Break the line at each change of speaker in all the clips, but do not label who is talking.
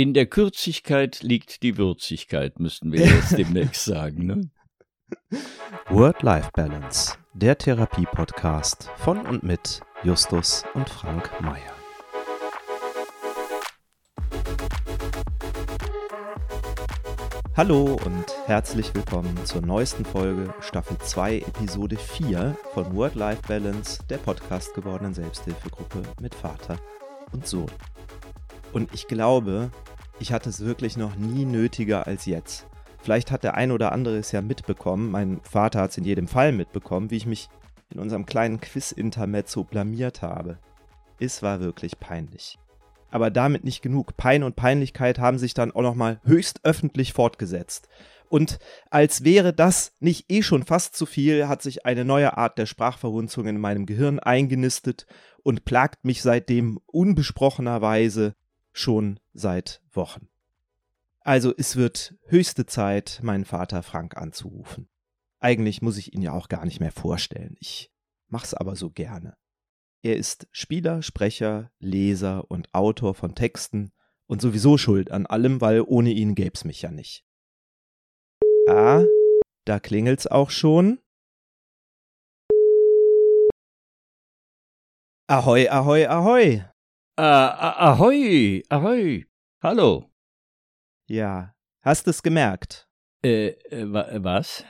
In der Kürzigkeit liegt die Würzigkeit, müssten wir jetzt demnächst sagen. Ne?
Word-Life-Balance, der Therapie-Podcast von und mit Justus und Frank Mayer. Hallo und herzlich willkommen zur neuesten Folge Staffel 2 Episode 4 von Word-Life Balance, der Podcast gewordenen Selbsthilfegruppe mit Vater und Sohn. Und ich glaube, ich hatte es wirklich noch nie nötiger als jetzt. Vielleicht hat der ein oder andere es ja mitbekommen, mein Vater hat es in jedem Fall mitbekommen, wie ich mich in unserem kleinen Quiz-Intermezzo blamiert habe. Es war wirklich peinlich. Aber damit nicht genug. Pein und Peinlichkeit haben sich dann auch nochmal höchst öffentlich fortgesetzt. Und als wäre das nicht eh schon fast zu viel, hat sich eine neue Art der Sprachverhunzung in meinem Gehirn eingenistet und plagt mich seitdem unbesprochenerweise schon seit Wochen. Also es wird höchste Zeit, meinen Vater Frank anzurufen. Eigentlich muss ich ihn ja auch gar nicht mehr vorstellen. Ich mach's aber so gerne. Er ist Spieler, Sprecher, Leser und Autor von Texten und sowieso schuld an allem, weil ohne ihn gäb's mich ja nicht. Ah, da klingelt's auch schon. Ahoi, ahoi, ahoi.
Ah, ahoi, ahoi. Hallo.
Ja, hast es gemerkt?
Äh, äh, was?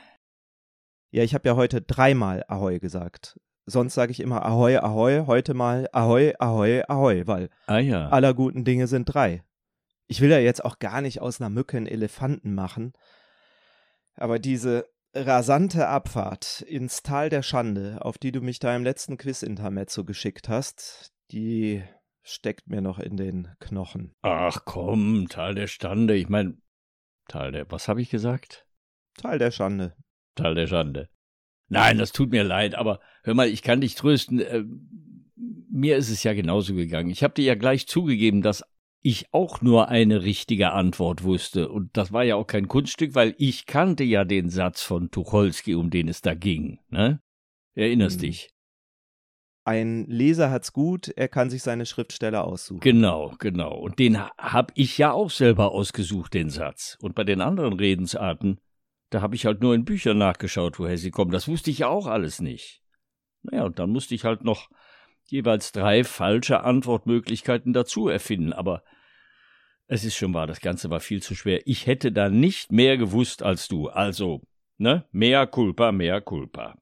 Ja, ich habe ja heute dreimal Ahoi gesagt. Sonst sage ich immer Ahoi, Ahoi, heute mal Ahoi, Ahoi, Ahoi, weil
ah, ja.
aller guten Dinge sind drei. Ich will ja jetzt auch gar nicht aus einer Mücke einen Elefanten machen, aber diese rasante Abfahrt ins Tal der Schande, auf die du mich da im letzten Quiz-Intermezzo geschickt hast, die steckt mir noch in den Knochen.
Ach komm, Tal der Stande. Ich meine, Tal der, was habe ich gesagt?
Tal der Schande.
Tal der Schande. Nein, das tut mir leid, aber hör mal, ich kann dich trösten. Äh, mir ist es ja genauso gegangen. Ich habe dir ja gleich zugegeben, dass ich auch nur eine richtige Antwort wusste. Und das war ja auch kein Kunststück, weil ich kannte ja den Satz von Tucholsky, um den es da ging. Ne? Erinnerst hm. dich?
Ein Leser hat's gut, er kann sich seine Schriftsteller aussuchen.
Genau, genau. Und den habe ich ja auch selber ausgesucht, den Satz. Und bei den anderen Redensarten, da habe ich halt nur in Büchern nachgeschaut, woher sie kommen. Das wusste ich ja auch alles nicht. Naja, und dann musste ich halt noch jeweils drei falsche Antwortmöglichkeiten dazu erfinden. Aber es ist schon wahr, das Ganze war viel zu schwer. Ich hätte da nicht mehr gewusst als du. Also, ne? Mehr culpa, mehr culpa.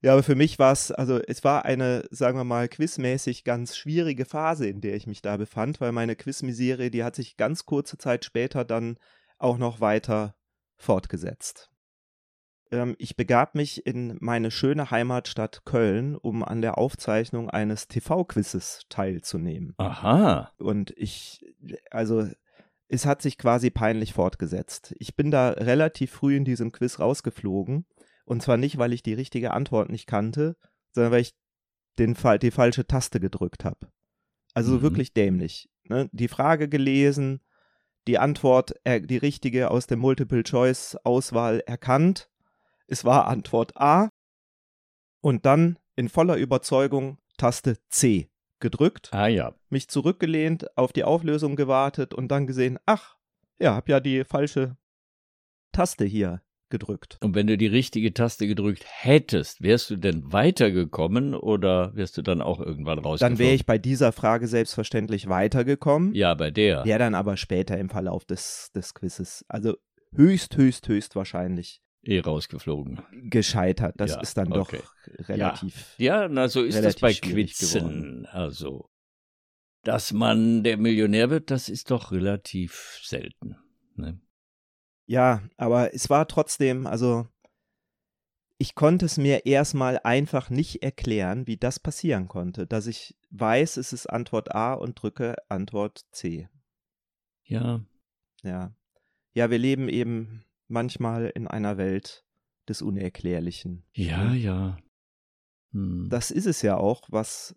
Ja, aber für mich war es, also es war eine, sagen wir mal, quizmäßig ganz schwierige Phase, in der ich mich da befand, weil meine Quizmisere, die hat sich ganz kurze Zeit später dann auch noch weiter fortgesetzt. Ähm, ich begab mich in meine schöne Heimatstadt Köln, um an der Aufzeichnung eines TV-Quizzes teilzunehmen.
Aha.
Und ich, also es hat sich quasi peinlich fortgesetzt. Ich bin da relativ früh in diesem Quiz rausgeflogen und zwar nicht, weil ich die richtige Antwort nicht kannte, sondern weil ich den, die falsche Taste gedrückt habe. Also mhm. wirklich dämlich. Ne? Die Frage gelesen, die Antwort, äh, die richtige aus der Multiple-Choice-Auswahl erkannt. Es war Antwort A. Und dann in voller Überzeugung Taste C gedrückt.
Ah ja.
Mich zurückgelehnt, auf die Auflösung gewartet und dann gesehen, ach, ja, hab ja die falsche Taste hier gedrückt.
Und wenn du die richtige Taste gedrückt hättest, wärst du denn weitergekommen oder wärst du dann auch irgendwann rausgekommen?
Dann wäre ich bei dieser Frage selbstverständlich weitergekommen.
Ja, bei der.
Wäre dann aber später im Verlauf des, des Quizzes, also höchst, höchst, höchst wahrscheinlich
eh rausgeflogen.
Gescheitert. Das ja, ist dann doch okay. relativ.
Ja, ja na, so ist das bei Quizen. Also, dass man der Millionär wird, das ist doch relativ selten. Ne?
Ja, aber es war trotzdem, also ich konnte es mir erstmal einfach nicht erklären, wie das passieren konnte, dass ich weiß, es ist Antwort A und drücke Antwort C.
Ja.
Ja. Ja, wir leben eben manchmal in einer Welt des Unerklärlichen.
Ja, ne? ja.
Hm. Das ist es ja auch, was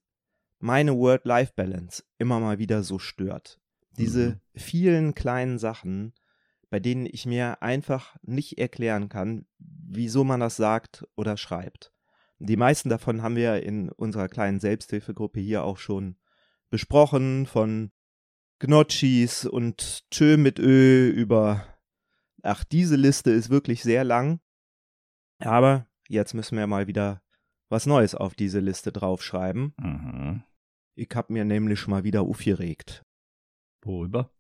meine Word-Life-Balance immer mal wieder so stört. Diese mhm. vielen kleinen Sachen, bei denen ich mir einfach nicht erklären kann, wieso man das sagt oder schreibt. Die meisten davon haben wir in unserer kleinen Selbsthilfegruppe hier auch schon besprochen, von Gnocchis und Tschö mit Ö über. Ach, diese Liste ist wirklich sehr lang. Aber jetzt müssen wir mal wieder was Neues auf diese Liste draufschreiben.
Mhm.
Ich hab mir nämlich mal wieder aufgeregt.
Worüber?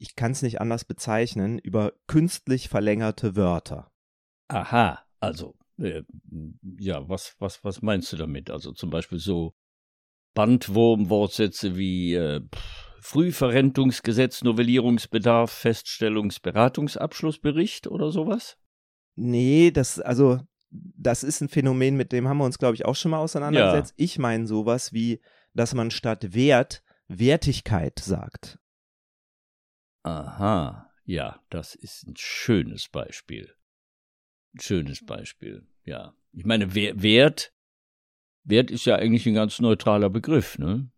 Ich kann es nicht anders bezeichnen, über künstlich verlängerte Wörter.
Aha, also, äh, ja, was, was, was meinst du damit? Also zum Beispiel so Bandwurm-Wortsätze wie äh, Frühverrentungsgesetz, Novellierungsbedarf, Feststellungsberatungsabschlussbericht oder sowas?
Nee, das, also, das ist ein Phänomen, mit dem haben wir uns, glaube ich, auch schon mal auseinandergesetzt. Ich meine sowas wie, dass man statt Wert Wertigkeit sagt.
Aha, ja, das ist ein schönes Beispiel. Ein schönes Beispiel, ja. Ich meine, Wer- Wert, Wert ist ja eigentlich ein ganz neutraler Begriff, ne?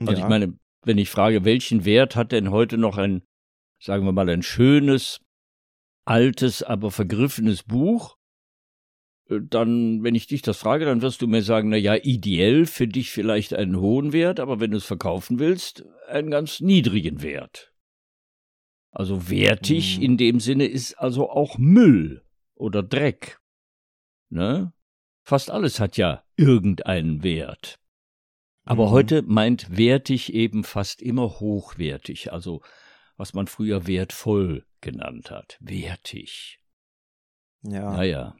Also
ja.
ich meine, wenn ich frage, welchen Wert hat denn heute noch ein, sagen wir mal, ein schönes, altes, aber vergriffenes Buch, äh, dann, wenn ich dich das frage, dann wirst du mir sagen, na ja, ideell für dich vielleicht einen hohen Wert, aber wenn du es verkaufen willst, einen ganz niedrigen Wert. Also wertig
Hm.
in dem Sinne ist also auch Müll oder Dreck. Ne? Fast alles hat ja irgendeinen Wert. Aber
Mhm.
heute meint wertig eben fast immer hochwertig, also was man früher wertvoll genannt hat. Wertig.
ja.
Naja,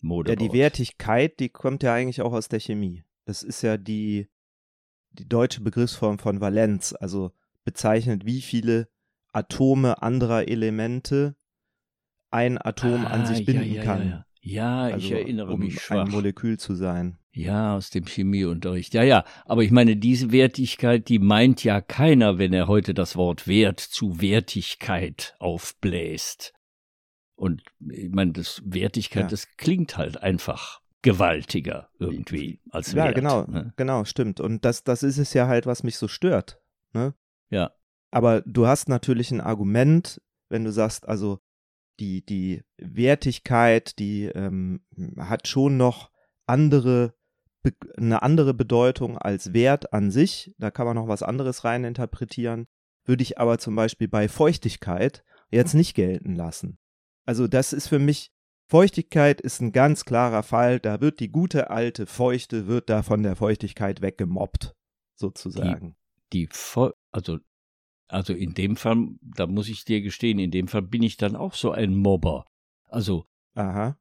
Mode.
Ja, die Wertigkeit, die kommt ja eigentlich auch aus der Chemie. Das ist ja die, die deutsche Begriffsform von Valenz, also bezeichnet, wie viele Atome anderer Elemente ein Atom an sich binden
Ah, ja, ja,
kann.
Ja, ja. ja ich
Also,
erinnere
um
mich
ein
schwach.
Molekül zu sein.
Ja, aus dem Chemieunterricht. Ja, ja, aber ich meine, diese Wertigkeit, die meint ja keiner, wenn er heute das Wort Wert zu Wertigkeit aufbläst. Und ich meine, das Wertigkeit,
Ja.
das klingt halt einfach gewaltiger irgendwie als
Ja,
Wert.
genau,
Ne?
genau, stimmt. Und das, das ist es ja halt, was mich so stört. Ne?
Ja.
Aber du hast natürlich ein Argument, wenn du sagst, also die, die Wertigkeit, die ähm, hat schon noch andere, eine andere Bedeutung als Wert an sich. Da kann man noch was anderes reininterpretieren. Würde ich aber zum Beispiel bei Feuchtigkeit jetzt nicht gelten lassen. Also das ist für mich, Feuchtigkeit ist ein ganz klarer Fall. Da wird die gute alte Feuchte, wird da von der Feuchtigkeit weggemobbt, sozusagen.
Die Feu also, also in dem Fall, da muss ich dir gestehen, in dem Fall bin ich dann auch so ein Mobber. Also,
Aha.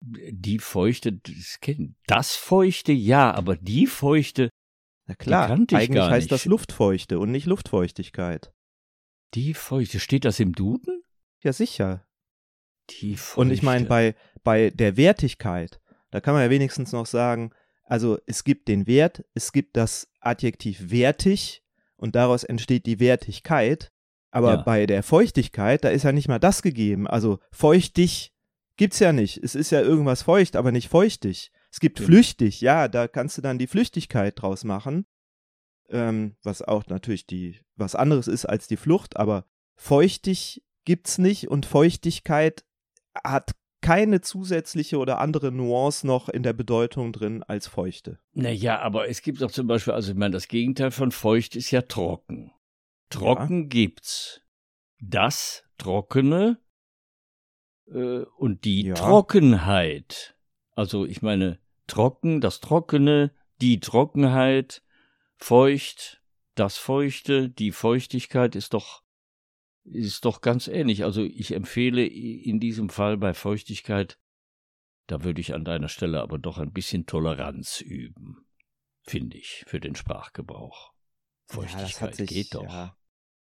die Feuchte, das, das Feuchte, ja, aber die Feuchte,
Na klar, eigentlich heißt das Luftfeuchte und nicht Luftfeuchtigkeit.
die Feuchte, steht das im Duden?
Ja, sicher.
Die Feuchte.
Und ich meine, bei, bei der Wertigkeit, da kann man ja wenigstens noch sagen, also es gibt den Wert, es gibt das Adjektiv wertig und daraus entsteht die Wertigkeit. Aber
Ja.
bei der Feuchtigkeit, da ist ja nicht mal das gegeben. Also feuchtig gibt's ja nicht. Es ist ja irgendwas feucht, aber nicht feuchtig. Es gibt
Stimmt.
flüchtig, ja, da kannst du dann die Flüchtigkeit draus machen. Ähm, was auch natürlich die, was anderes ist als die Flucht, aber feuchtig gibt's nicht und Feuchtigkeit hat keine zusätzliche oder andere Nuance noch in der Bedeutung drin als feuchte.
Naja, aber es gibt doch zum Beispiel, also ich meine, das Gegenteil von feucht ist ja trocken. Trocken gibt's. Das Trockene äh, und die
Ja.
Trockenheit. Also ich meine, trocken, das Trockene, die Trockenheit, feucht, das Feuchte, die Feuchtigkeit ist doch ist doch ganz ähnlich. Also ich empfehle in diesem Fall bei Feuchtigkeit, da würde ich an deiner Stelle aber doch ein bisschen Toleranz üben, finde ich, für den Sprachgebrauch. Feuchtigkeit geht doch.
Ja.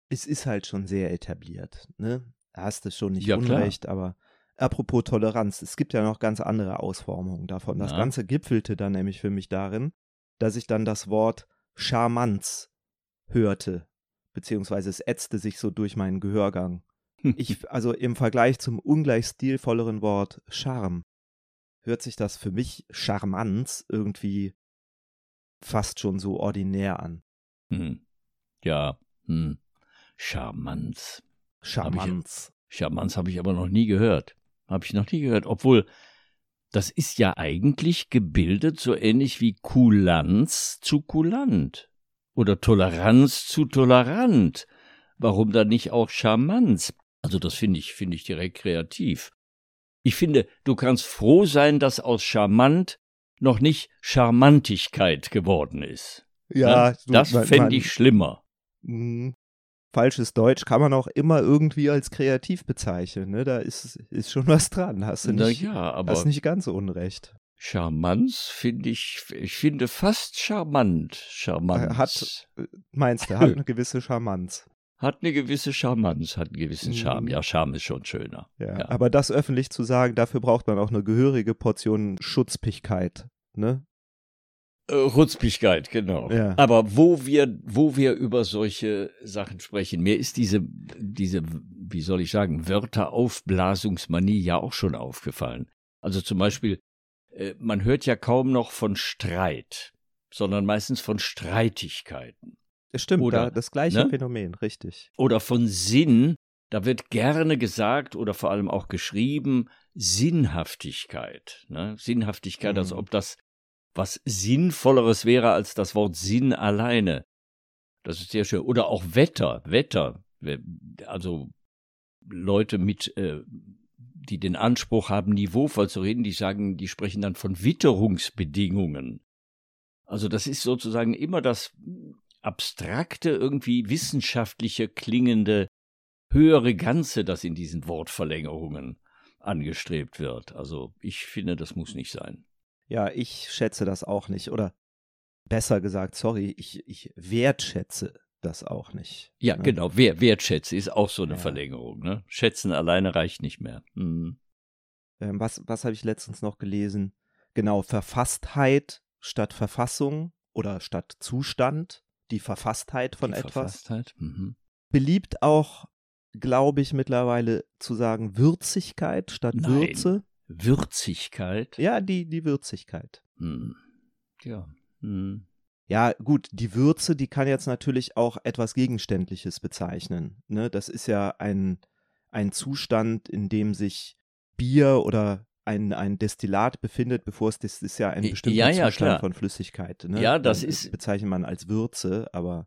Es ist halt schon sehr etabliert, ne? Da hast du schon nicht
Ja, klar.
unrecht, aber apropos Toleranz, es gibt ja noch ganz andere Ausformungen davon. Das
Na?
Ganze gipfelte dann nämlich für mich darin, dass ich dann das Wort Charmanz hörte, beziehungsweise es ätzte sich so durch meinen Gehörgang. Ich, also im Vergleich zum ungleich stilvolleren Wort Charme, hört sich das für mich Charmanz irgendwie fast schon so ordinär an.
Hm. Ja, hm. Charmanz.
Charmanz.
Charmanz habe ich aber noch nie gehört. Habe ich noch nie gehört. Obwohl, das ist ja eigentlich gebildet so ähnlich wie Kulanz zu kulant. Oder Toleranz zu tolerant. warum dann nicht auch Charmanz? Also das finde ich, finde ich direkt kreativ. Ich finde, du kannst froh sein, dass aus charmant noch nicht Charmantigkeit geworden ist.
Ja,
ne? das fände ich schlimmer.
Mh, falsches Deutsch kann man auch immer irgendwie als kreativ bezeichnen. Ne? Da ist, ist schon was dran. Hast du nicht,
Na ja, aber
hast nicht ganz unrecht.
Charmanz finde ich, ich finde fast charmant. Charmant.
Hat, meinst du, hat eine gewisse Charmanz.
Hat eine gewisse Charmanz, hat einen gewissen Charme.
Mhm.
Ja, Charme ist schon schöner.
Ja,
Ja.
aber das öffentlich zu sagen, dafür braucht man auch eine gehörige Portion Schutzpigkeit. Ne?
Äh, Rutzpigkeit, genau.
Ja.
Aber wo wir, wo wir über solche Sachen sprechen, mir ist diese, diese, wie soll ich sagen, Wörteraufblasungsmanie ja auch schon aufgefallen. Also zum Beispiel, äh, man hört ja kaum noch von Streit, sondern meistens von Streitigkeiten.
Das stimmt,
Oder,
da, das gleiche
ne?
Phänomen, richtig.
Oder von Sinn, da wird gerne gesagt oder vor allem auch geschrieben, Sinnhaftigkeit. Ne? Sinnhaftigkeit, als
Mhm.
ob das was Sinnvolleres wäre als das Wort Sinn alleine. Das ist sehr schön. Oder auch Wetter, Wetter. Also Leute mit, äh, die den Anspruch haben, niveauvoll zu reden, die sagen, die sprechen dann von Witterungsbedingungen. Also das ist sozusagen immer das abstrakte, irgendwie wissenschaftliche klingende höhere Ganze, das in diesen Wortverlängerungen angestrebt wird. Also ich finde, das muss nicht sein.
Ja, ich schätze das auch nicht. Oder besser gesagt, sorry, ich, ich wertschätze das auch nicht.
Ja,
ne?
genau. Wer, wertschätze ist auch so eine
Ja.
Verlängerung. Ne? Schätzen alleine reicht nicht mehr. Mhm.
Ähm, was was habe ich letztens noch gelesen? Genau, Verfasstheit statt Verfassung oder statt Zustand, die Verfasstheit von
Die
etwas.
Verfasstheit. Mhm.
Beliebt auch, glaube ich, mittlerweile zu sagen Würzigkeit statt
Nein.
Würze.
Würzigkeit.
Ja, die, die Würzigkeit.
Mhm. Ja. Mhm.
Ja, gut, die Würze, die kann jetzt natürlich auch etwas Gegenständliches bezeichnen. Ne? Das ist ja ein, ein Zustand, in dem sich Bier oder ein, ein Destillat befindet, bevor es das ist ja ein
Ja,
bestimmter
ja,
Zustand
klar.
von Flüssigkeit. Ne?
Ja, das
Dann
ist-
bezeichnet man als Würze, aber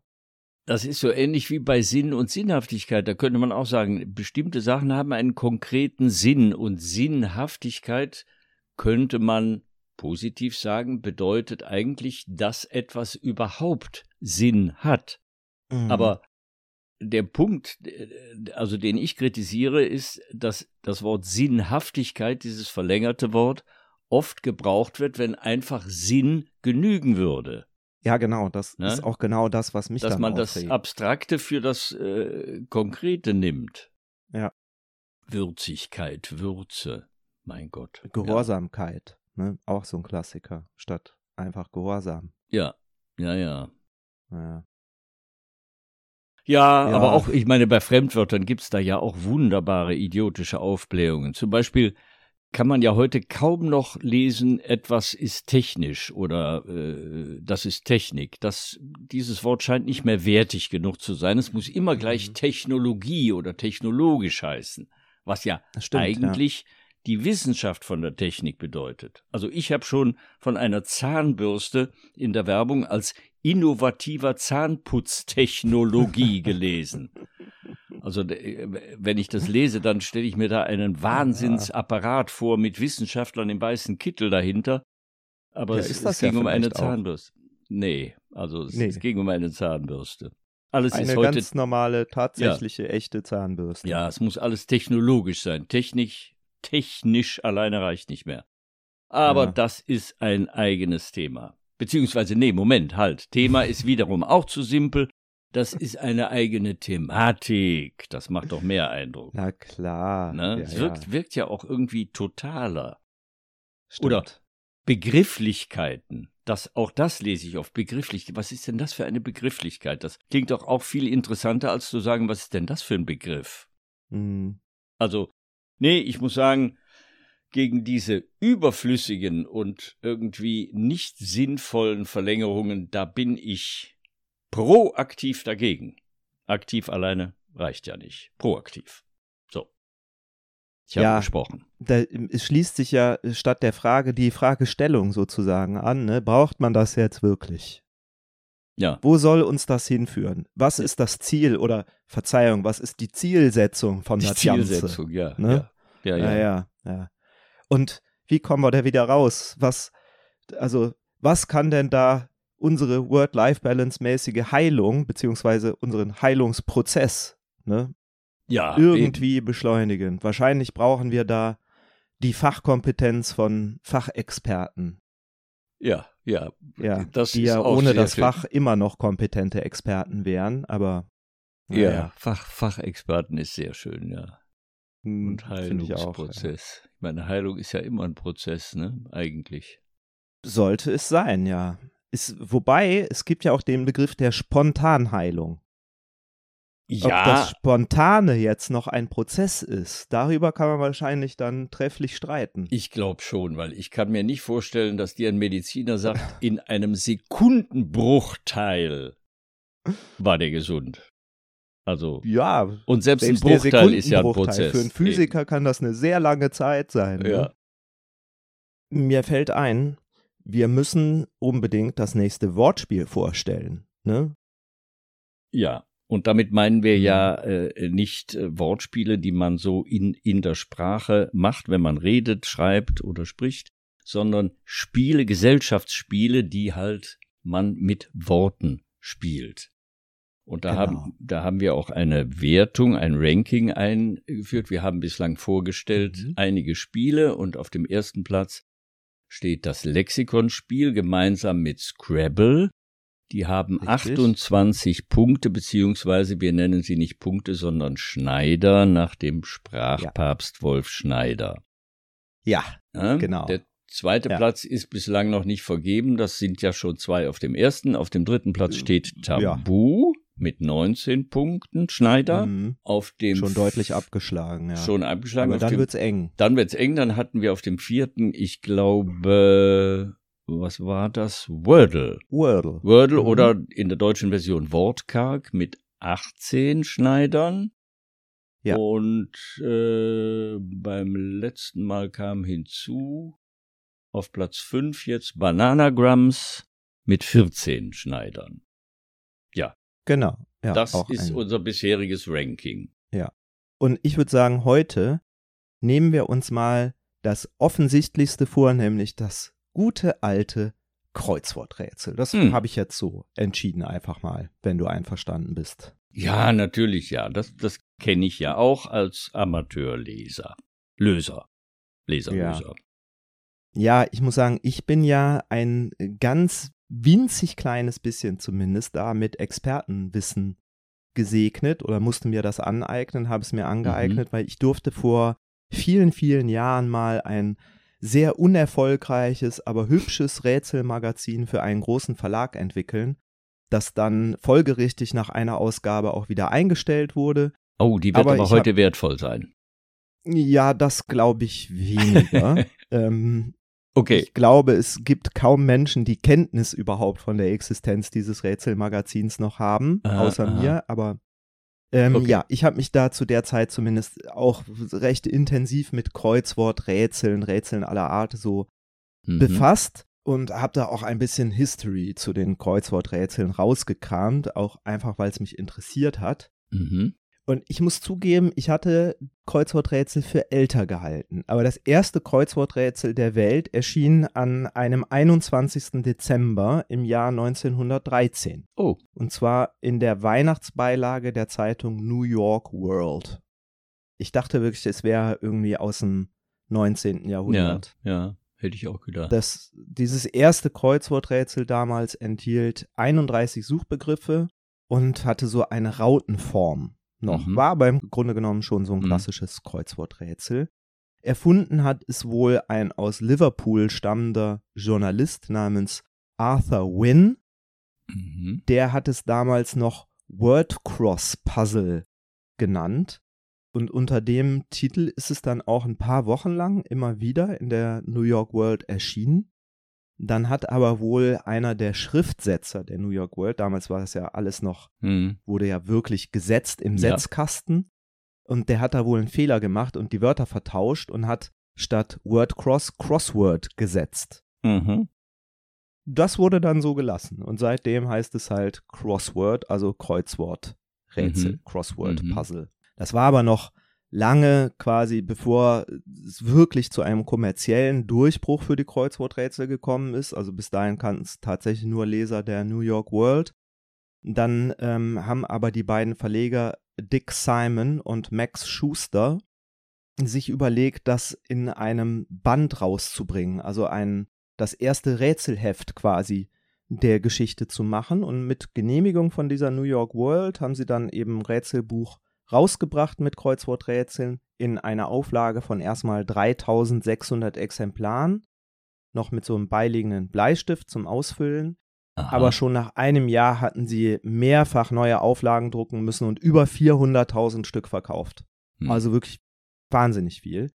Das ist so ähnlich wie bei Sinn und Sinnhaftigkeit. Da könnte man auch sagen, bestimmte Sachen haben einen konkreten Sinn und Sinnhaftigkeit könnte man positiv sagen, bedeutet eigentlich, dass etwas überhaupt Sinn hat.
Mhm.
Aber der Punkt, äh, also den ich kritisiere, ist, dass das Wort Sinnhaftigkeit, dieses verlängerte Wort, oft gebraucht wird, wenn einfach Sinn genügen würde.
ja, genau, das
Ne?
ist auch genau das, was mich
Dass man das
aufregt.
Abstrakte für das äh, Konkrete nimmt.
Ja.
Würzigkeit, Würze, mein Gott.
Gehorsamkeit, ne? auch so ein Klassiker, statt einfach Gehorsam.
Ja, ja, ja.
Ja.
Ja,
Ja.
aber auch, ich meine, bei Fremdwörtern gibt's da ja auch wunderbare idiotische Aufblähungen. Zum Beispiel kann man ja heute kaum noch lesen, etwas ist technisch oder äh, das ist Technik. Das, dieses Wort scheint nicht mehr wertig genug zu sein. Es muss immer gleich
Mhm.
Technologie oder technologisch heißen, was ja
stimmt,
eigentlich die Wissenschaft von der Technik bedeutet. Also ich habe schon von einer Zahnbürste in der Werbung als innovativer Zahnputztechnologie gelesen. Also äh, wenn ich das lese, dann stelle ich mir da einen Wahnsinnsapparat vor mit Wissenschaftlern im weißen Kittel dahinter. Aber
Ja,
es, es ging
ja
um eine
vielleicht auch.
Zahnbürste. Nee, also es,
Nee.
es ging um eine Zahnbürste. Alles
Eine
ist heute
ganz normale, tatsächliche, echte Zahnbürste.
ja, es muss alles technologisch sein. Technik, technisch alleine reicht nicht mehr. Aber
Ja.
das ist ein eigenes Thema. Beziehungsweise, nee, Moment, halt. Thema ist wiederum auch zu simpel. Das ist eine eigene Thematik. Das macht doch mehr Eindruck.
Na klar.
Ne?
Ja,
es wirkt,
ja.
wirkt ja auch irgendwie totaler.
Stimmt.
Oder Begrifflichkeiten. Das, auch das lese ich oft. Begrifflich. Was ist denn das für eine Begrifflichkeit? Das klingt doch auch viel interessanter, als zu sagen, was ist denn das für ein Begriff?
Hm.
Also, nee, ich muss sagen, gegen diese überflüssigen und irgendwie nicht sinnvollen Verlängerungen, da bin ich proaktiv dagegen. Aktiv alleine reicht ja nicht. Proaktiv. So. Ich habe
Ja.
gesprochen.
Da, es schließt sich ja statt der Frage die Fragestellung sozusagen an. Ne? Braucht man das jetzt wirklich?
Ja.
Wo soll uns das hinführen? Was ist das Ziel oder Verzeihung, was ist die Zielsetzung von
Die
der
Zielsetzung, ja,
Ne?
ja. Ja,
Ja,
ja.
ja. Und wie kommen wir da wieder raus? Was, also, was kann denn da unsere Work-Life-Balance-mäßige Heilung, beziehungsweise unseren Heilungsprozess, ne,
Ja, eben.
irgendwie beschleunigen? Wahrscheinlich brauchen wir da die Fachkompetenz von Fachexperten.
Ja, ja.
Ja,
das
die ja ohne das
schön.
Fach immer noch kompetente Experten wären, aber
Ja,
naja,
Fach, Fachexperten ist sehr schön, ja.
hm,
Und
finde ich auch. Ja.
Heilungsprozess. Ich meine, Heilung ist ja immer ein Prozess, ne? Eigentlich.
Sollte es sein, ja. Ist, wobei, es gibt ja auch den Begriff der Spontanheilung. Ob das Spontane jetzt noch ein Prozess ist, darüber kann man wahrscheinlich dann trefflich streiten.
ich glaube schon, weil ich kann mir nicht vorstellen, dass dir ein Mediziner sagt, in einem Sekundenbruchteil war der gesund. Also,
ja,
und selbst,
selbst
ein Bruchteil ist ja ein. Prozess.
Für einen Physiker kann das eine sehr lange Zeit sein. Ne?
Ja.
Mir fällt ein, wir müssen unbedingt das nächste Wortspiel vorstellen. Ne?
Ja, und damit meinen wir ja
Mhm.
äh, nicht äh, Wortspiele, die man so in, in der Sprache macht, wenn man redet, schreibt oder spricht, sondern Spiele, Gesellschaftsspiele, die halt man mit Worten spielt. Und da,
Genau.
haben, da haben wir auch eine Wertung, ein Ranking eingeführt. Wir haben bislang vorgestellt
Mhm.
einige Spiele und auf dem ersten Platz steht das Lexikonspiel gemeinsam mit Scrabble. Die haben
Richtig.
28 Punkte, beziehungsweise wir nennen sie nicht Punkte, sondern Schneider nach dem Sprachpapst Wolf Schneider.
Ja,
Ja,
Genau.
Der zweite
Ja.
Platz ist bislang noch nicht vergeben. Das sind ja schon zwei auf dem ersten. Auf dem dritten Platz steht
Ja.
Tabu mit 19 Punkten. Schneider.
mhm.
Auf dem
schon deutlich abgeschlagen. Ja.
Schon abgeschlagen.
Aber dann
dem,
wird's eng.
dann wird's eng. Dann hatten wir auf dem vierten, ich glaube, was war das? Wordle.
Wordle.
Wordle
Mhm.
oder in der deutschen Version Wortkarg mit 18 Schneidern.
Ja.
Und äh, beim letzten Mal kam hinzu auf Platz 5 jetzt Bananagrams mit 14 Schneidern.
Genau. Ja,
das ist unser bisheriges Ranking.
Und ich würde sagen, heute nehmen wir uns mal das Offensichtlichste vor, nämlich das gute alte Kreuzworträtsel. Das
Hm.
habe ich jetzt so entschieden, einfach mal, wenn du einverstanden bist.
Ja, natürlich, ja. Das, das kenne ich ja auch als Amateurleser. Löser. Leser,
Ja.
Löser.
Ja, ich muss sagen, ich bin ja ein ganz winzig kleines bisschen zumindest da mit Expertenwissen gesegnet oder musste mir das aneignen, habe es mir angeeignet, weil ich durfte vor vielen, vielen Jahren mal ein sehr unerfolgreiches, aber hübsches Rätselmagazin für einen großen Verlag entwickeln, das dann folgerichtig nach einer Ausgabe auch wieder eingestellt wurde.
Oh, die wird
Aber
aber, heute wertvoll sein.
Ja, das glaube ich weniger. ähm,
Okay.
Ich glaube, es gibt kaum Menschen, die Kenntnis überhaupt von der Existenz dieses Rätselmagazins noch haben,
Aha,
außer
aha.
mir. Aber ähm,
Okay.
ja, ich habe mich da zu der Zeit zumindest auch recht intensiv mit Kreuzworträtseln, Rätseln aller Art so
Mhm.
befasst und habe da auch ein bisschen History zu den Kreuzworträtseln rausgekramt, auch einfach, weil es mich interessiert hat.
Mhm.
Und ich muss zugeben, ich hatte Kreuzworträtsel für älter gehalten. Aber das erste Kreuzworträtsel der Welt erschien an einem 21. Dezember im Jahr 1913.
Oh,
Und zwar in der Weihnachtsbeilage der Zeitung New York World. Ich dachte wirklich, es wäre irgendwie aus dem 19.
ja,
Jahrhundert.
ja, hätte ich auch gedacht.
Das, dieses erste Kreuzworträtsel damals enthielt 31 Suchbegriffe und hatte so eine Rautenform noch.
Mhm.
War aber im Grunde genommen schon so ein
Mhm.
klassisches Kreuzworträtsel. Erfunden hat es wohl ein aus Liverpool stammender Journalist namens Arthur Wynne.
mhm.
Der hat es damals noch Wordcross Puzzle genannt. Und unter dem Titel ist es dann auch ein paar Wochen lang immer wieder in der New York World erschienen. Dann hat aber wohl einer der Schriftsetzer der New York World, damals war das ja alles noch,
Mhm.
wurde ja wirklich gesetzt im
Ja.
Setzkasten. Und der hat da wohl einen Fehler gemacht und die Wörter vertauscht und hat statt Wordcross Crossword gesetzt.
Mhm.
das wurde dann so gelassen. Und seitdem heißt es halt Crossword, also Kreuzworträtsel,
Mhm.
Crossword-Puzzle. Das war aber noch lange quasi, bevor es wirklich zu einem kommerziellen Durchbruch für die Kreuzworträtsel gekommen ist. Also bis dahin kannten es tatsächlich nur Leser der New York World. Dann ähm, haben aber die beiden Verleger Dick Simon und Max Schuster sich überlegt, das in einem Band rauszubringen, also ein das erste Rätselheft quasi der Geschichte zu machen. Und mit Genehmigung von dieser New York World haben sie dann eben Rätselbuch rausgebracht mit Kreuzworträtseln in einer Auflage von erstmal 3600 Exemplaren, noch mit so einem beiliegenden Bleistift zum Ausfüllen.
Aha.
Aber schon nach einem Jahr hatten sie mehrfach neue Auflagen drucken müssen und über 400.000 Stück verkauft.
Hm.
Also wirklich wahnsinnig viel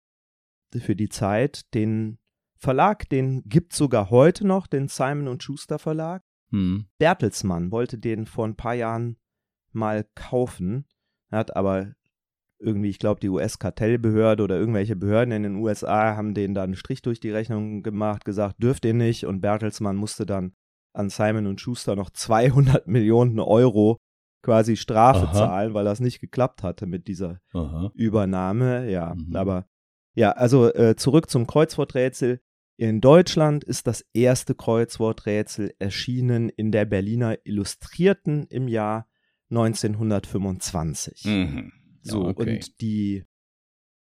für die Zeit. Den Verlag, den gibt sogar heute noch, den Simon und Schuster Verlag.
Hm.
Bertelsmann wollte den vor ein paar Jahren mal kaufen, hat aber irgendwie, ich glaube, die US-Kartellbehörde oder irgendwelche Behörden in den USA haben denen dann einen Strich durch die Rechnung gemacht, gesagt, dürft ihr nicht und Bertelsmann musste dann an Simon und Schuster noch 200 Millionen Euro quasi Strafe
Aha.
zahlen, weil das nicht geklappt hatte mit dieser
Aha.
Übernahme, ja,
Mhm.
aber ja, also äh, zurück zum Kreuzworträtsel. In Deutschland ist das erste Kreuzworträtsel erschienen in der Berliner Illustrierten im Jahr 1925.
Mhm.
So,
okay.
und die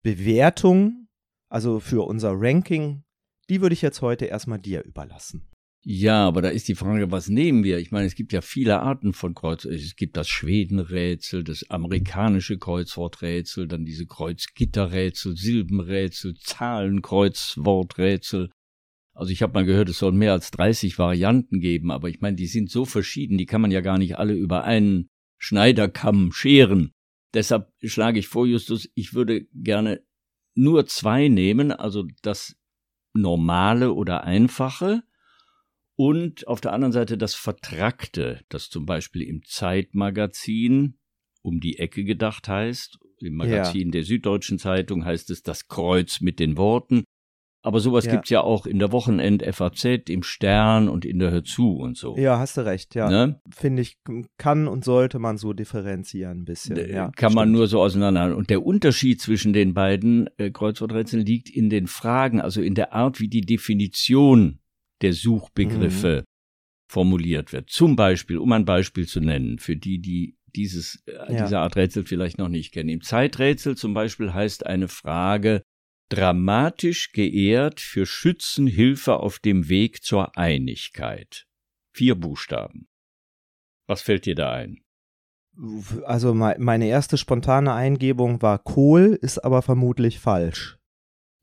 Bewertung, also für unser Ranking, die würde ich jetzt heute erstmal dir überlassen.
Ja, aber da ist die Frage, was nehmen wir? Ich meine, es gibt ja viele Arten von Kreuz. Es gibt das Schwedenrätsel, das amerikanische Kreuzworträtsel, dann diese Kreuzgitterrätsel, Silbenrätsel, Zahlenkreuzworträtsel. Also ich habe mal gehört, es soll mehr als 30 Varianten geben, aber ich meine, die sind so verschieden, die kann man ja gar nicht alle über einen Schneiderkamm scheren. Deshalb schlage ich vor, Justus, ich würde gerne nur zwei nehmen, also das normale oder einfache und auf der anderen Seite das Vertrackte, das zum Beispiel im Zeitmagazin um die Ecke gedacht heißt. Im Magazin der Süddeutschen Zeitung heißt es das Kreuz mit den Worten. Aber sowas
Ja.
gibt's ja auch in der Wochenend-FAZ, im Stern und in der Hör zu und so.
Ja, hast du recht, ja.
Ne?
Finde ich, kann und sollte man so differenzieren ein bisschen.
Äh,
ja,
kann man
stimmt.
nur so auseinanderhalten. Und der Unterschied zwischen den beiden äh, Kreuzworträtseln liegt in den Fragen, also in der Art, wie die Definition der Suchbegriffe
Mhm.
formuliert wird. Zum Beispiel, um ein Beispiel zu nennen, für die, die dieses, äh,
Ja.
diese Art Rätsel vielleicht noch nicht kennen. Im Zeiträtsel zum Beispiel heißt eine Frage dramatisch geehrt für Schützenhilfe auf dem Weg zur Einigkeit. Vier Buchstaben. Was fällt dir da ein?
Also mei- meine erste spontane Eingebung war Kohl, ist aber vermutlich falsch.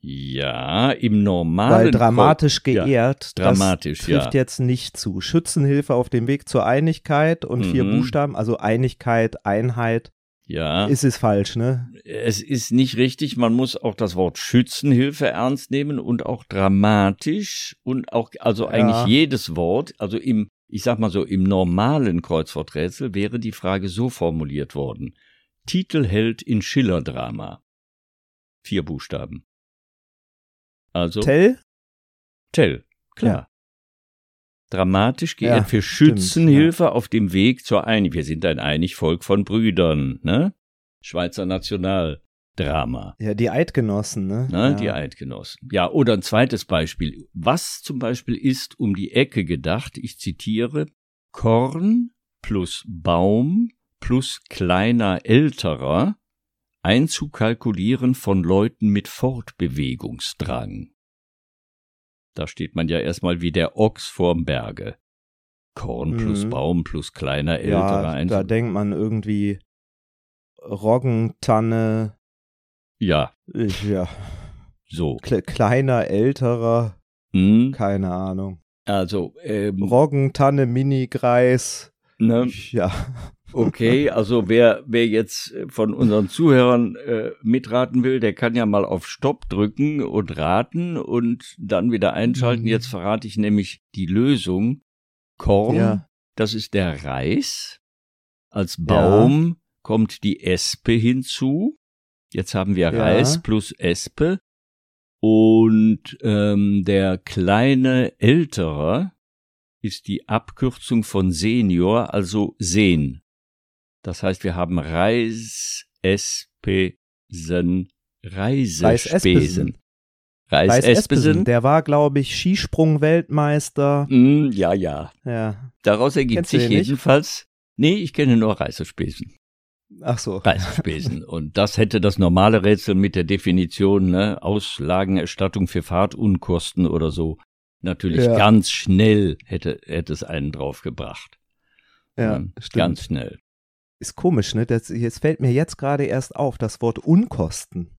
Ja, im normalen
Weil dramatisch
Ja,
geehrt,
dramatisch,
das trifft
ja.
jetzt nicht zu. Schützenhilfe auf dem Weg zur Einigkeit und vier
Mhm.
Buchstaben, also Einigkeit, Einheit,
ja,
ist es falsch, ne?
es ist nicht richtig. Man muss auch das Wort Schützenhilfe ernst nehmen und auch dramatisch und auch, also eigentlich
Ja.
jedes Wort, also im, ich sag mal so, im normalen Kreuzworträtsel wäre die Frage so formuliert worden. Titelheld in Schiller-Drama. Vier Buchstaben. Also
Tell?
Tell, klar. Dramatisch geehrt
Ja,
für Schützenhilfe auf dem Weg zur Einigkeit. Wir sind ein einig Volk von Brüdern, ne? Schweizer Nationaldrama,
Ja, die Eidgenossen, ne?
ne?
ja.
Die Eidgenossen. Ja, oder ein zweites Beispiel. Was zum Beispiel ist um die Ecke gedacht, ich zitiere, Korn plus Baum plus kleiner älterer einzukalkulieren von Leuten mit Fortbewegungsdrang. Da steht man ja erstmal wie der Ochs vorm Berge. Korn plus
Mhm.
Baum plus kleiner älterer
Ja,
einzu-
da denkt man irgendwie Roggen, Tanne,
Ja,
ich, ja,
so.
kle kleiner, älterer,
Hm?
keine Ahnung.
Also, ähm,
Roggen, Tanne, Mini-Greis,
ne?
ja.
Okay, also wer, wer jetzt von unseren Zuhörern äh, mitraten will, der kann ja mal auf Stopp drücken und raten und dann wieder einschalten.
Mhm.
Jetzt verrate ich nämlich die Lösung. Korn,
Ja.
das ist der Reis. Als Baum kommt die Espe hinzu. Jetzt haben wir
Ja.
Reis plus Espe. Und ähm, der kleine Ältere, ist die Abkürzung von Senior, also Sehn. Das heißt, wir haben Reisespesen, Reisespesen.
Reisespesen. Der war, glaube ich, Skisprung-Weltmeister.
Mm, ja, ja.
Ja.
Daraus ergibt
Kennst
sich jedenfalls, nee, ich kenne nur Reisespesen.
Ach so.
Reisespesen. Und das hätte das normale Rätsel mit der Definition, ne, Auslagenerstattung für Fahrtunkosten oder so, natürlich
Ja.
ganz schnell hätte, hätte es einen draufgebracht.
Ja,
Ähm,
stimmt.
Ganz schnell.
Ist komisch, ne? Das, jetzt fällt mir jetzt gerade erst auf, das Wort Unkosten.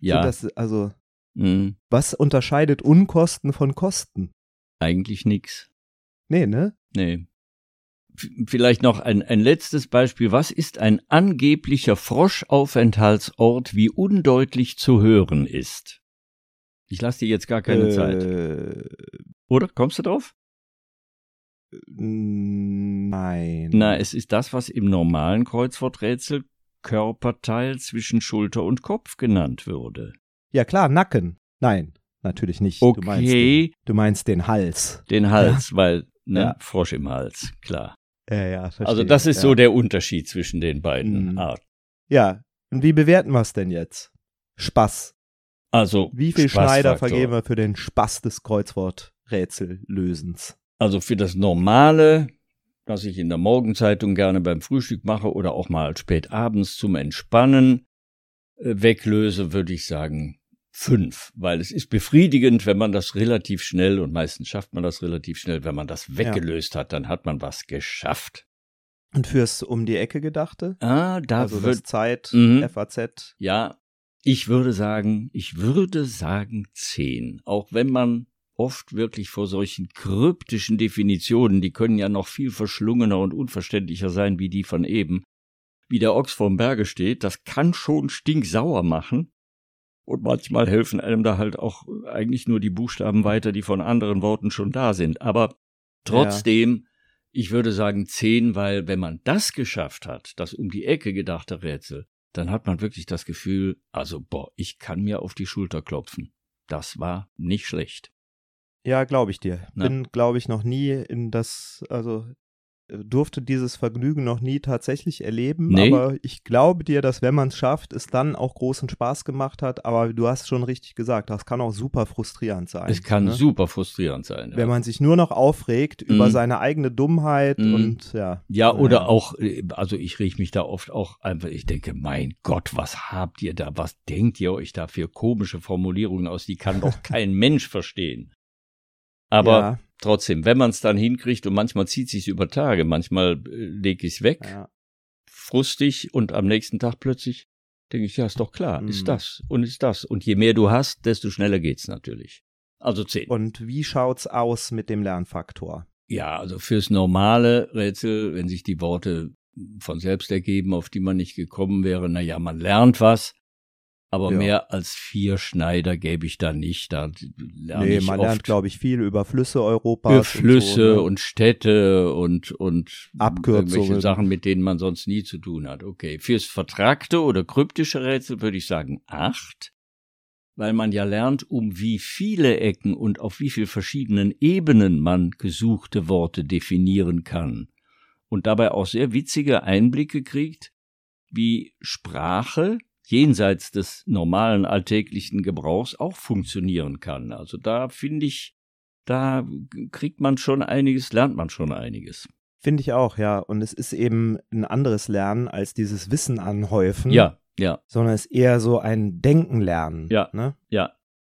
Ja,
das, also,
mh,
was unterscheidet Unkosten von Kosten?
eigentlich nix.
Nee, ne?
Nee. Vielleicht noch ein, ein letztes Beispiel. Was ist ein angeblicher Froschaufenthaltsort, wie undeutlich zu hören ist? Ich lasse dir jetzt gar keine Zeit.
äh,
Oder? Kommst du drauf?
Nein.
Na, es ist das, was im normalen Kreuzworträtsel Körperteil zwischen Schulter und Kopf genannt würde.
Ja, klar, Nacken. Nein, natürlich nicht. Du meinst, den,
Okay,
du meinst den Hals.
den Hals, weil, ne,
Ja.
Frosch im Hals, klar.
Ja, ja, verstehe.
Also das ist
ja.
so der Unterschied zwischen den beiden
Mhm.
Arten.
Ja, und wie bewerten wir es denn jetzt? Spaß.
Also
Wie viel Schneider vergeben wir für den Spaß des Kreuzworträtsellösens?
Also für das Normale, was ich in der Morgenzeitung gerne beim Frühstück mache oder auch mal spät abends zum Entspannen äh, weglöse, würde ich sagen fünf, weil es ist befriedigend, wenn man das relativ schnell und meistens schafft man das relativ schnell, wenn man das weggelöst hat, dann hat man was geschafft.
Und fürs um die Ecke gedachte?
Ah, da
also
wird
Zeit,
Mhm.
FAZ.
ja, ich würde sagen, ich würde sagen zehn, auch wenn man oft wirklich vor solchen kryptischen Definitionen, die können ja noch viel verschlungener und unverständlicher sein wie die von eben, wie der Ochs vorm Berge steht, das kann schon stinksauer machen. Und manchmal helfen einem da halt auch eigentlich nur die Buchstaben weiter, die von anderen Worten schon da sind. Aber trotzdem, ich würde sagen zehn, weil wenn man das geschafft hat, das um die Ecke gedachte Rätsel, dann hat man wirklich das Gefühl, also boah, ich kann mir auf die Schulter klopfen. Das war nicht schlecht.
Ja, glaube ich dir.
Na.
Bin, glaube ich, noch nie in das, also äh, durfte dieses Vergnügen noch nie tatsächlich erleben.
Nee.
Aber ich glaube dir, dass wenn man es schafft, es dann auch großen Spaß gemacht hat. Aber du hast schon richtig gesagt, das kann auch super frustrierend sein.
Es kann
ne?
super frustrierend sein.
Wenn
ja.
man sich nur noch aufregt über
Mhm.
seine eigene Dummheit
Mhm.
und ja.
Ja, oder
Ja.
auch, äh, also ich reg mich da oft auch einfach, ich denke, mein Gott, was habt ihr da, was denkt ihr euch da für komische Formulierungen aus, die kann doch kein Mensch verstehen. Aber
ja,
trotzdem, wenn man es dann hinkriegt und manchmal zieht sich's über Tage, manchmal äh, leg ich's weg,
ja.
frustig und am nächsten Tag plötzlich denke ich, ja, ist doch klar,
Mhm.
ist das und ist das. Und je mehr du hast, desto schneller geht's natürlich. Also zehn.
Und wie schaut's aus mit dem Lernfaktor?
Ja, also fürs normale Rätsel, wenn sich die Worte von selbst ergeben, auf die man nicht gekommen wäre, na ja, man lernt was, aber
Ja.
mehr als vier Schneider gäbe ich da nicht. Da lerne
nee,
ich
man lernt, glaube ich, viel über Flüsse Europas.
über Flüsse
und, so,
und,
ne?
Städte und, und
Abkürzungen.
irgendwelche Sachen, mit denen man sonst nie zu tun hat. Okay, fürs vertragte oder kryptische Rätsel würde ich sagen acht, weil man ja lernt, um wie viele Ecken und auf wie viel verschiedenen Ebenen man gesuchte Worte definieren kann und dabei auch sehr witzige Einblicke kriegt, wie Sprache jenseits des normalen alltäglichen Gebrauchs auch funktionieren kann. Also da finde ich, da kriegt man schon einiges, lernt man schon einiges.
Finde ich auch, ja. Und es ist eben ein anderes Lernen als dieses Wissen anhäufen.
Ja, ja,
Sondern es ist eher so ein Denken lernen.
Ja.
Ne?
ja.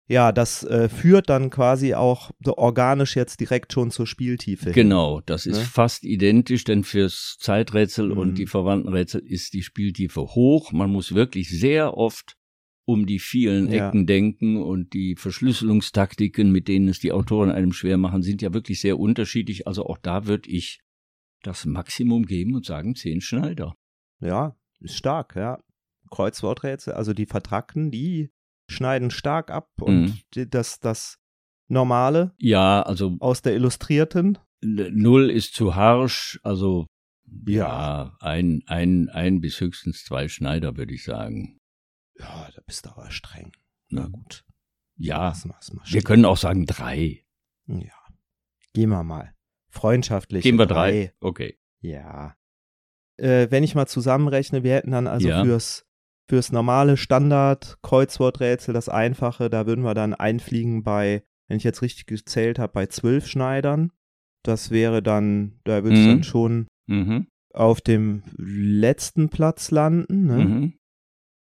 Ja, das äh, führt dann quasi auch organisch jetzt direkt schon zur Spieltiefe. hin.
Genau, das ist
Ne?
fast identisch, denn fürs Zeiträtsel
Mhm.
und die verwandten Rätsel ist die Spieltiefe hoch. Man muss wirklich sehr oft um die vielen
Ja.
Ecken denken und die Verschlüsselungstaktiken, mit denen es die Autoren einem schwer machen, sind ja wirklich sehr unterschiedlich. Also auch da würde ich das Maximum geben und sagen zehn Schneider.
Ja, ist stark, ja. Kreuzworträtsel, also die Vertrackten, die schneiden stark ab und
Mhm.
das, das Normale
Ja, also
aus der Illustrierten,
null ist zu harsch, also
Ja.
ja, ein, ein, ein bis höchstens zwei Schneider, würde ich sagen.
ja, da bist du aber streng.
Na
gut.
Ja,
wir's mal
wir
stehen.
können auch sagen drei.
Ja. Gehen wir mal. freundschaftliche
Geben wir drei. Okay.
Ja. Äh, wenn ich mal zusammenrechne, wir hätten dann also
Ja.
fürs, fürs normale Standard Kreuzworträtsel, das einfache, da würden wir dann einfliegen bei, wenn ich jetzt richtig gezählt habe, bei zwölf Schneidern. Das wäre dann, da würde es
Mhm.
dann schon
Mhm.
auf dem letzten Platz landen. Ne?
Mhm.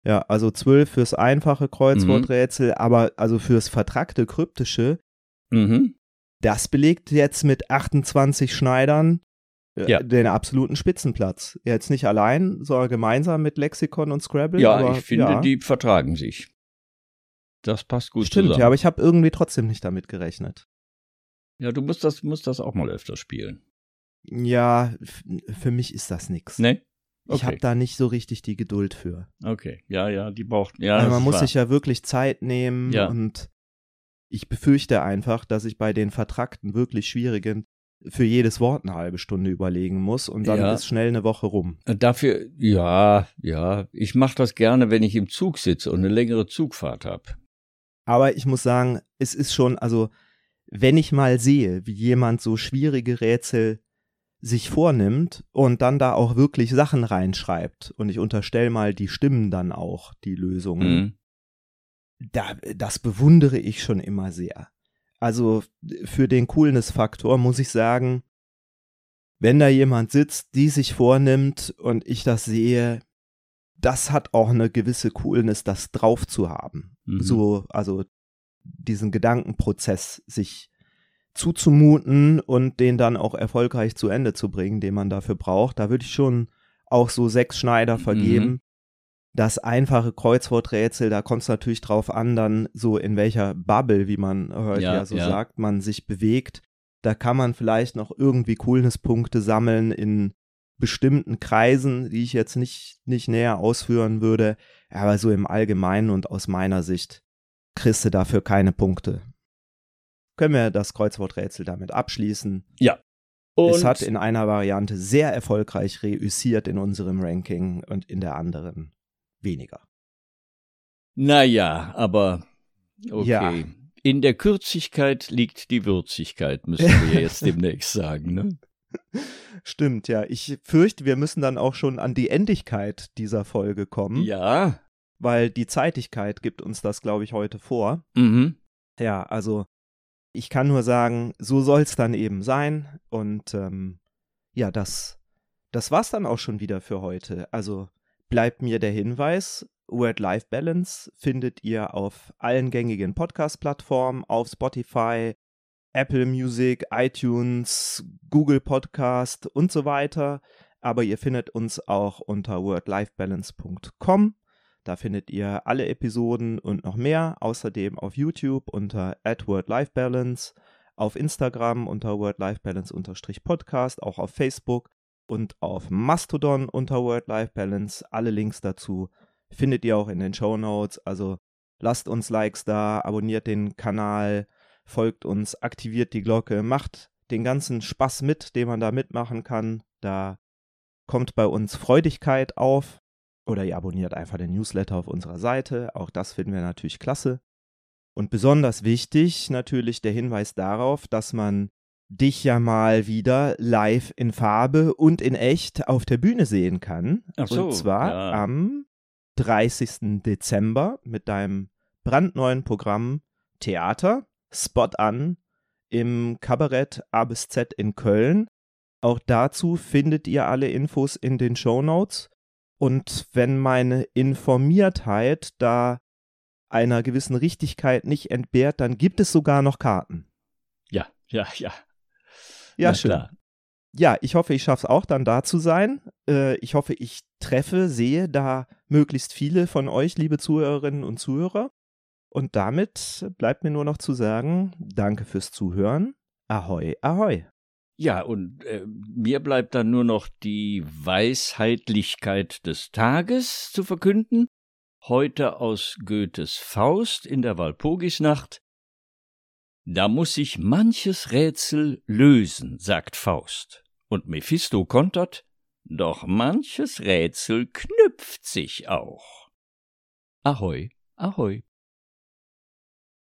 Ja, also zwölf fürs einfache Kreuzworträtsel, aber also fürs vertrackte kryptische,
Mhm.
das belegt jetzt mit 28 Schneidern
Ja.
den absoluten Spitzenplatz. Jetzt nicht allein, sondern gemeinsam mit Lexikon und Scrabble.
Ja,
aber,
ich finde,
ja.
die vertragen sich. Das passt gut
Stimmt,
zusammen.
ja, aber ich habe irgendwie trotzdem nicht damit gerechnet.
Ja, du musst das, musst das auch mal öfter spielen.
Ja, für mich ist das nix.
Ne?
Ich
Okay.
habe da nicht so richtig die Geduld für.
Okay. Ja, ja, die braucht. Ja,
Also man muss
wahr.
sich ja wirklich Zeit nehmen
Ja.
und ich befürchte einfach, dass ich bei den vertrackten, wirklich schwierigen für jedes Wort eine halbe Stunde überlegen muss und dann
Ja.
ist schnell eine Woche rum.
Dafür, ja, ja. Ich mache das gerne, wenn ich im Zug sitze und eine längere Zugfahrt habe.
Aber ich muss sagen, es ist schon, also wenn ich mal sehe, wie jemand so schwierige Rätsel sich vornimmt und dann da auch wirklich Sachen reinschreibt und ich unterstelle mal, die stimmen dann auch, die Lösungen,
Mhm.
da, das bewundere ich schon immer sehr. Also für den Coolness-Faktor muss ich sagen, wenn da jemand sitzt, die sich vornimmt und ich das sehe, das hat auch eine gewisse Coolness, das drauf zu haben.
Mhm.
So, also diesen Gedankenprozess sich zuzumuten und den dann auch erfolgreich zu Ende zu bringen, den man dafür braucht. Da würde ich schon auch so sechs Schneider vergeben.
Mhm.
Das einfache Kreuzworträtsel, da kommt es natürlich drauf an, dann so in welcher Bubble, wie man heute ja,
Ja,
so
ja.
sagt, man sich bewegt. Da kann man vielleicht noch irgendwie Coolnesspunkte sammeln in bestimmten Kreisen, die ich jetzt nicht, nicht näher ausführen würde. Aber so im Allgemeinen und aus meiner Sicht kriegst du dafür keine Punkte. Können wir das Kreuzworträtsel damit abschließen?
Und
es hat in einer Variante sehr erfolgreich reüssiert in unserem Ranking und in der anderen weniger.
naja, aber okay.
Ja.
In der Kürzigkeit liegt die Würzigkeit, müssen wir jetzt demnächst sagen. Ne?
Stimmt, ja. Ich fürchte, wir müssen dann auch schon an die Endigkeit dieser Folge kommen,
Ja.
weil die Zeitigkeit gibt uns das, glaube ich, heute vor.
Mhm.
Ja, also ich kann nur sagen, so soll es dann eben sein. Und ähm, ja, das, das war's dann auch schon wieder für heute. Also bleibt mir der Hinweis, Word-Life-Balance findet ihr auf allen gängigen Podcast-Plattformen, auf Spotify, Apple Music, iTunes, Google Podcast und so weiter. Aber ihr findet uns auch unter wordlifebalance.com. Da findet ihr alle Episoden und noch mehr. Außerdem auf YouTube unter @wordlifebalance, auf Instagram unter wordlifebalance-podcast, auch auf Facebook und auf Mastodon unter wordlifebalance. Alle Links dazu findet ihr auch in den Show Notes. Also lasst uns Likes da, abonniert den Kanal, folgt uns, aktiviert die Glocke, macht den ganzen Spaß mit, den man da mitmachen kann. Da kommt bei uns Freudigkeit auf. Oder ihr abonniert einfach den Newsletter auf unserer Seite. Auch das finden wir natürlich klasse. Und besonders wichtig natürlich der Hinweis darauf, dass man dich ja mal wieder live in Farbe und in echt auf der Bühne sehen kann.
Ach so,
und zwar
ja.
am 30. Dezember mit deinem brandneuen Programm Theater, Spot an, im Kabarett A bis Z in Köln. Auch dazu findet ihr alle Infos in den Show Notes. Und wenn meine Informiertheit da einer gewissen Richtigkeit nicht entbehrt, dann gibt es sogar noch Karten.
Ja, ja, ja.
Ja,
Na
schön.
klar.
Ja, ich hoffe, ich schaffe es auch dann da zu sein. Äh, ich hoffe, ich treffe, sehe da möglichst viele von euch, liebe Zuhörerinnen und Zuhörer. Und damit bleibt mir nur noch zu sagen, danke fürs Zuhören. Ahoi, ahoi.
Ja, und äh, mir bleibt dann nur noch die Weisheitlichkeit des Tages zu verkünden. Heute aus Goethes Faust in der Walpurgisnacht. Da muss sich manches Rätsel lösen, sagt Faust. Und Mephisto kontert, doch manches Rätsel knüpft sich auch. Ahoi, ahoi.